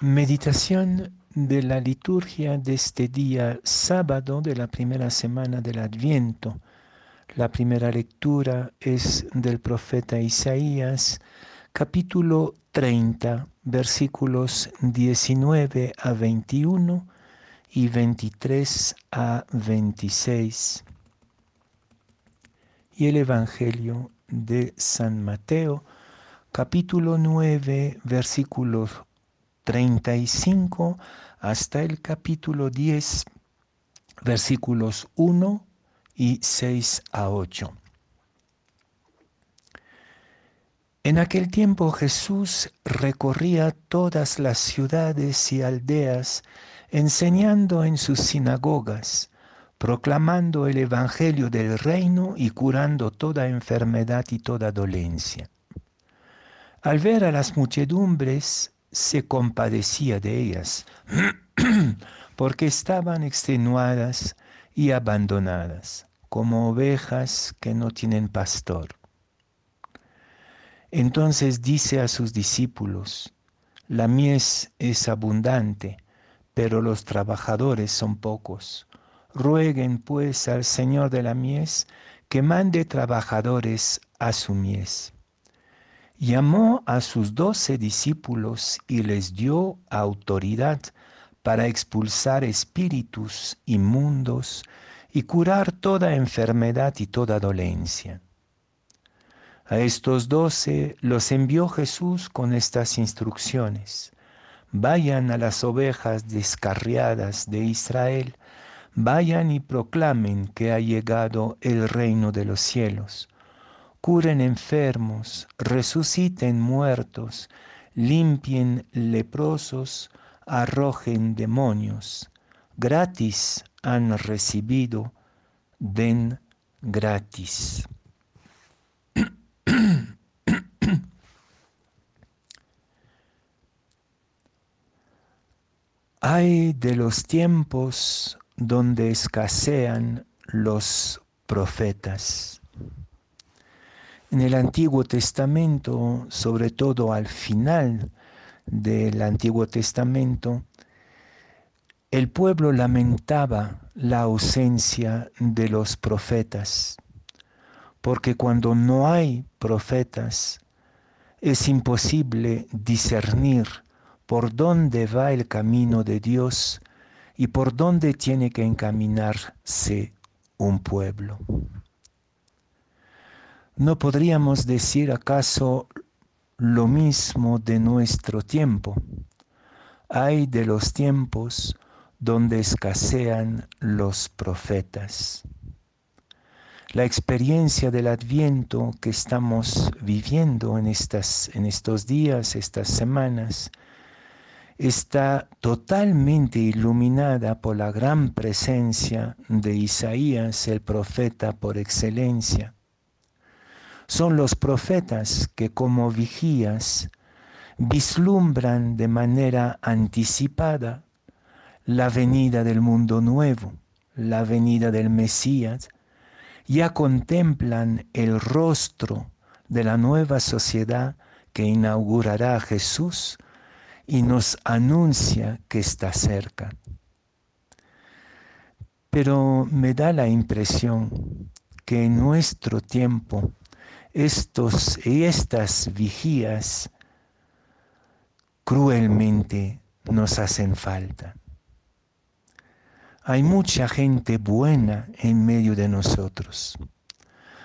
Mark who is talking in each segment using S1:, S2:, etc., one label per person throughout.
S1: Meditación de la liturgia de este día sábado de la primera semana del Adviento. La primera lectura es del profeta Isaías, capítulo 30, versículos 19 a 21 y 23 a 26. Y el Evangelio de San Mateo, capítulo 9, versículos 35 hasta el capítulo 10, versículos 1 y 6 a 8. En aquel tiempo Jesús recorría todas las ciudades y aldeas, enseñando en sus sinagogas, proclamando el Evangelio del reino y curando toda enfermedad y toda dolencia. Al ver a las muchedumbres, se compadecía de ellas, porque estaban extenuadas y abandonadas, como ovejas que no tienen pastor. Entonces dice a sus discípulos, la mies es abundante, pero los trabajadores son pocos. Rueguen pues al Señor de la mies que mande trabajadores a su mies llamó a sus doce discípulos y les dio autoridad para expulsar espíritus inmundos y curar toda enfermedad y toda dolencia. A estos doce los envió Jesús con estas instrucciones. Vayan a las ovejas descarriadas de Israel, vayan y proclamen que ha llegado el reino de los cielos curen enfermos, resuciten muertos, limpien leprosos, arrojen demonios. Gratis han recibido, den gratis. Hay de los tiempos donde escasean los profetas. En el Antiguo Testamento, sobre todo al final del Antiguo Testamento, el pueblo lamentaba la ausencia de los profetas, porque cuando no hay profetas es imposible discernir por dónde va el camino de Dios y por dónde tiene que encaminarse un pueblo. ¿No podríamos decir acaso lo mismo de nuestro tiempo? Hay de los tiempos donde escasean los profetas. La experiencia del adviento que estamos viviendo en, estas, en estos días, estas semanas, está totalmente iluminada por la gran presencia de Isaías, el profeta por excelencia son los profetas que como vigías vislumbran de manera anticipada la venida del mundo nuevo, la venida del Mesías, ya contemplan el rostro de la nueva sociedad que inaugurará Jesús y nos anuncia que está cerca. Pero me da la impresión que en nuestro tiempo estos y estas vigías cruelmente nos hacen falta. Hay mucha gente buena en medio de nosotros.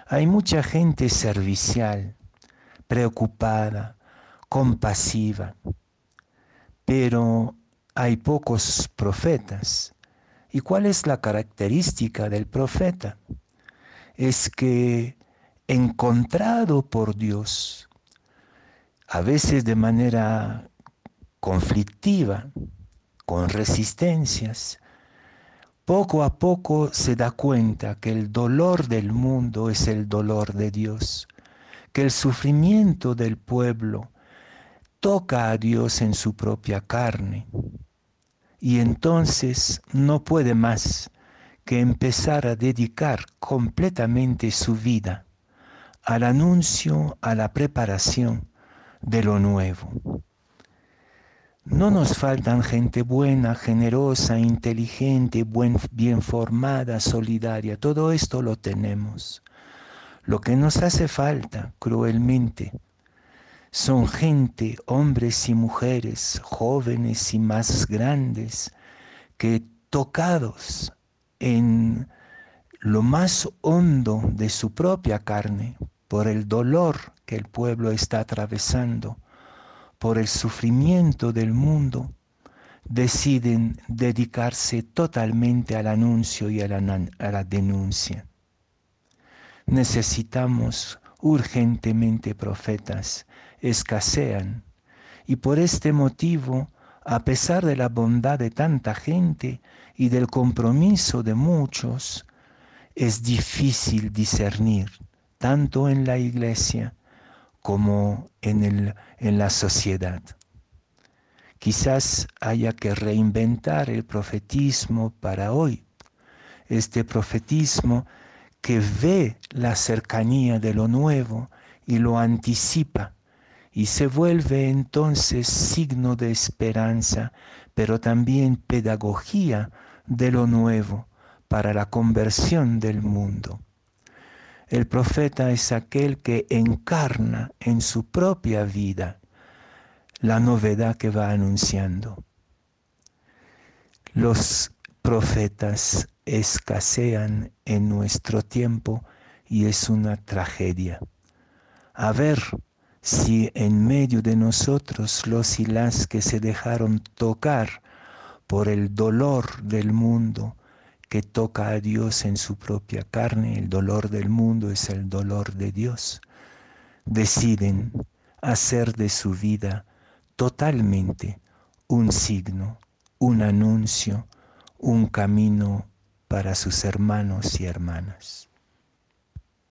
S1: Hay mucha gente servicial, preocupada, compasiva, pero hay pocos profetas. ¿Y cuál es la característica del profeta? Es que encontrado por Dios, a veces de manera conflictiva, con resistencias, poco a poco se da cuenta que el dolor del mundo es el dolor de Dios, que el sufrimiento del pueblo toca a Dios en su propia carne. Y entonces no puede más que empezar a dedicar completamente su vida al anuncio, a la preparación de lo nuevo. No nos faltan gente buena, generosa, inteligente, bien formada, solidaria. Todo esto lo tenemos. Lo que nos hace falta, cruelmente, son gente, hombres y mujeres, jóvenes y más grandes, que tocados en lo más hondo de su propia carne, por el dolor que el pueblo está atravesando, por el sufrimiento del mundo, deciden dedicarse totalmente al anuncio y a la, denuncia. Necesitamos urgentemente profetas, escasean, y por este motivo, a pesar de la bondad de tanta gente y del compromiso de muchos, es difícil discernir, tanto en la iglesia como en, el, en la sociedad. Quizás haya que reinventar el profetismo para hoy, este profetismo que ve la cercanía de lo nuevo y lo anticipa y se vuelve entonces signo de esperanza, pero también pedagogía de lo nuevo para la conversión del mundo. El profeta es aquel que encarna en su propia vida la novedad que va anunciando. Los profetas escasean en nuestro tiempo y es una tragedia. A ver si en medio de nosotros los y las que se dejaron tocar por el dolor del mundo, que toca a Dios en su propia carne, el dolor del mundo es el dolor de Dios, deciden hacer de su vida totalmente un signo, un anuncio, un camino para sus hermanos y hermanas.